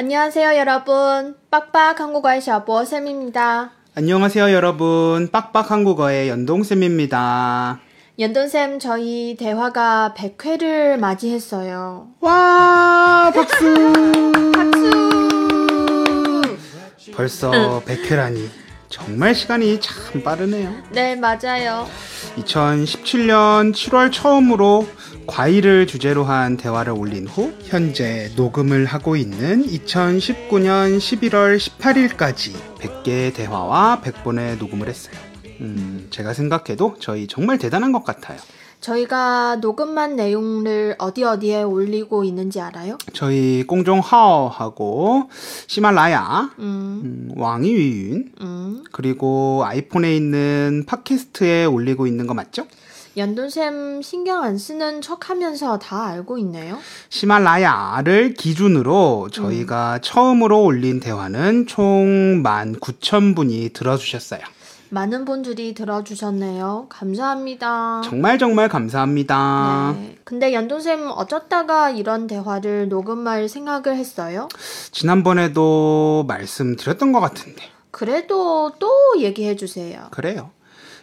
안녕하세요 여러분. 빡빡 한국어의 샤보 쌤입니다. 안녕하세요 여러분 빡빡 한국어의 연동쌤입니다 연돈쌤 저희 대화가 100회를 맞이했어요. 와 박수 박수! 벌써 100회라니 정말 시간이 참 빠르네요 네 맞아요. 2017년 7월 처음으로 과일을 주제로 한 대화를 올린 후 현재 녹음을 하고 있는 2019년 11월 18일까지 100개의 대화와 100번의 녹음을 했어요. 음, 제가 생각해도 저희 정말 대단한 것 같아요. 저희가 녹음한 내용을 어디 어디에 올리고 있는지 알아요? 저희 공종하오하고 시말라야, 음, 음, 왕이위윤, 음. 그리고 아이폰에 있는 팟캐스트에 올리고 있는 거 맞죠? 연돈쌤 신경 안 쓰는 척 하면서 다 알고 있네요. 시말라야를 기준으로 저희가 처음으로 올린 대화는 총 19,000분이 들어주셨어요. 많은 분들이 들어주셨네요. 감사합니다. 정말 정말 감사합니다. 네. 근데 연돈쌤 어쩌다가 이런 대화를 녹음할 생각을 했어요? 지난번에도 말씀드렸던 것 같은데. 그래도 또 얘기해 주세요. 그래요.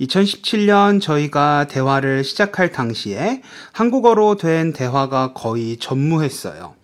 2017년 저희가 대화를 시작할 당시에 한국어로 된 대화가 거의 전무했어요.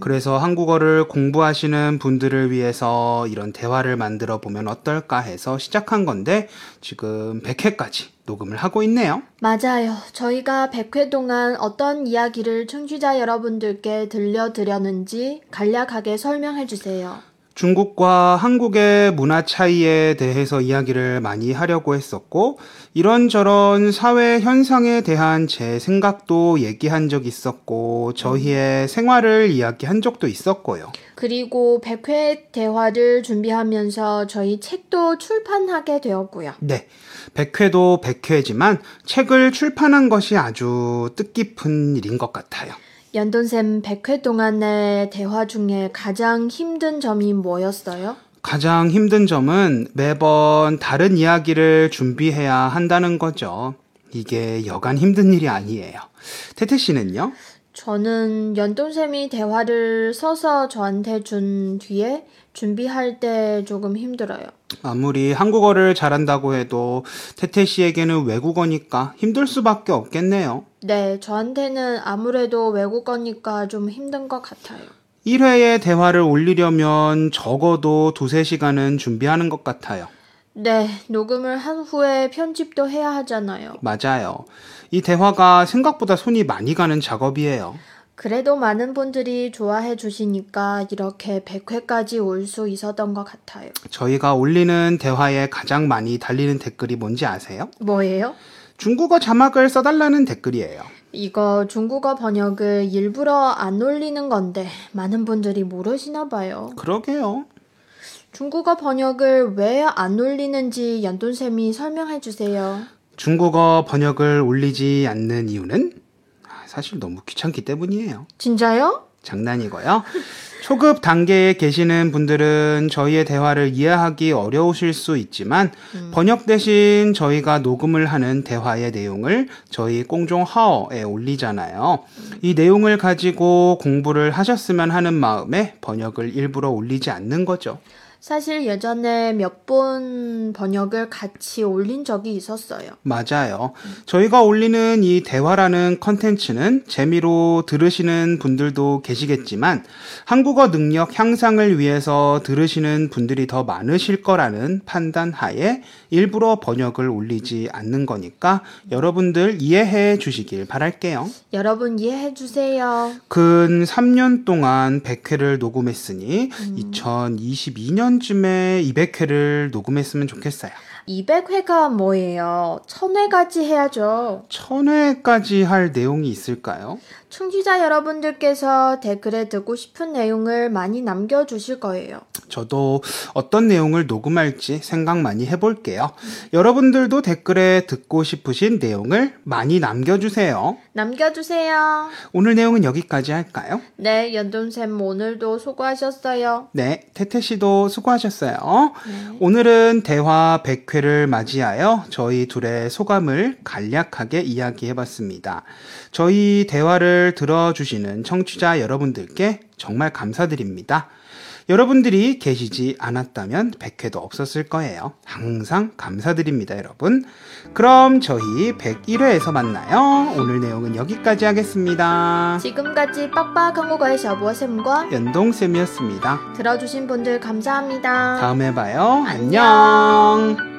그래서 한국어를 공부하시는 분들을 위해서 이런 대화를 만들어 보면 어떨까 해서 시작한 건데 지금 100회까지 녹음을 하고 있네요. 맞아요. 저희가 100회 동안 어떤 이야기를 청취자 여러분들께 들려드렸는지 간략하게 설명해 주세요. 중국과 한국의 문화 차이에 대해서 이야기를 많이 하려고 했었고, 이런저런 사회 현상에 대한 제 생각도 얘기한 적 있었고, 저희의 생활을 이야기한 적도 있었고요. 그리고 100회 대화를 준비하면서 저희 책도 출판하게 되었고요. 네. 100회도 100회지만 책을 출판한 것이 아주 뜻깊은 일인 것 같아요. 연돈쌤 100회 동안의 대화 중에 가장 힘든 점이 뭐였어요? 가장 힘든 점은 매번 다른 이야기를 준비해야 한다는 거죠. 이게 여간 힘든 일이 아니에요. 태태 씨는요? 저는 연돈쌤이 대화를 써서 저한테 준 뒤에 준비할 때 조금 힘들어요. 아무리 한국어를 잘한다고 해도 태태 씨에게는 외국어니까 힘들 수밖에 없겠네요. 네, 저한테는 아무래도 외국어니까 좀 힘든 것 같아요. 1회의 대화를 올리려면 적어도 두세 시간은 준비하는 것 같아요. 네, 녹음을 한 후에 편집도 해야 하잖아요. 맞아요. 이 대화가 생각보다 손이 많이 가는 작업이에요. 그래도 많은 분들이 좋아해 주시니까 이렇게 100회까지 올 수 있었던 것 같아요. 저희가 올리는 대화에 가장 많이 달리는 댓글이 뭔지 아세요? 뭐예요? 중국어 자막을 써달라는 댓글이에요. 이거 중국어 번역을 일부러 안 올리는 건데 많은 분들이 모르시나 봐요. 그러게요. 중국어 번역을 왜 안 올리는지 연돈쌤이 설명해 주세요. 중국어 번역을 올리지 않는 이유는 아, 사실 너무 귀찮기 때문이에요. 진짜요? 장난이고요. 초급 단계에 계시는 분들은 저희의 대화를 이해하기 어려우실 수 있지만 번역 대신 저희가 녹음을 하는 대화의 내용을 저희 공종하어에 올리잖아요. 이 내용을 가지고 공부를 하셨으면 하는 마음에 번역을 일부러 올리지 않는 거죠. 사실 예전에 몇 번 번역을 같이 올린 적이 있었어요. 맞아요. 저희가 올리는 이 대화라는 컨텐츠는 재미로 들으시는 분들도 계시겠지만 한국어 능력 향상을 위해서 들으시는 분들이 더 많으실 거라는 판단 하에 일부러 번역을 올리지 않는 거니까 여러분들 이해해 주시길 바랄게요. 여러분 이해해 주세요. 근 3년 동안 100회를 녹음했으니 2022년 번쯤에 200회를 녹음했으면 좋겠어요. 200회가 뭐예요? 1000회까지 해야죠. 1000회까지 할 내용이 있을까요? 청취자 여러분들께서 댓글에 듣고 싶은 내용을 많이 남겨주실 거예요. 저도 어떤 내용을 녹음할지 생각 많이 해볼게요. 여러분들도 댓글에 듣고 싶으신 내용을 많이 남겨주세요. 남겨주세요. 오늘 내용은 여기까지 할까요? 네, 연돈쌤 오늘도 수고하셨어요. 네, 태태 씨도 수고하셨어요. 오늘은 대화 100회를 맞이하여 저희 둘의 소감을 간략하게 이야기해 봤습니다. 저희 대화를 들어주시는 청취자 여러분들께 정말 감사드립니다. 여러분들이 계시지 않았다면 100회도 없었을 거예요. 항상 감사드립니다, 여러분. 그럼 저희 101회에서 만나요. 오늘 내용은 여기까지 하겠습니다. 지금까지 빡빡 한 국어의 샤보쌤과 연동쌤이었습니다. 들어주신 분들 감사합니다. 다음에 봐요. 안녕. 안녕.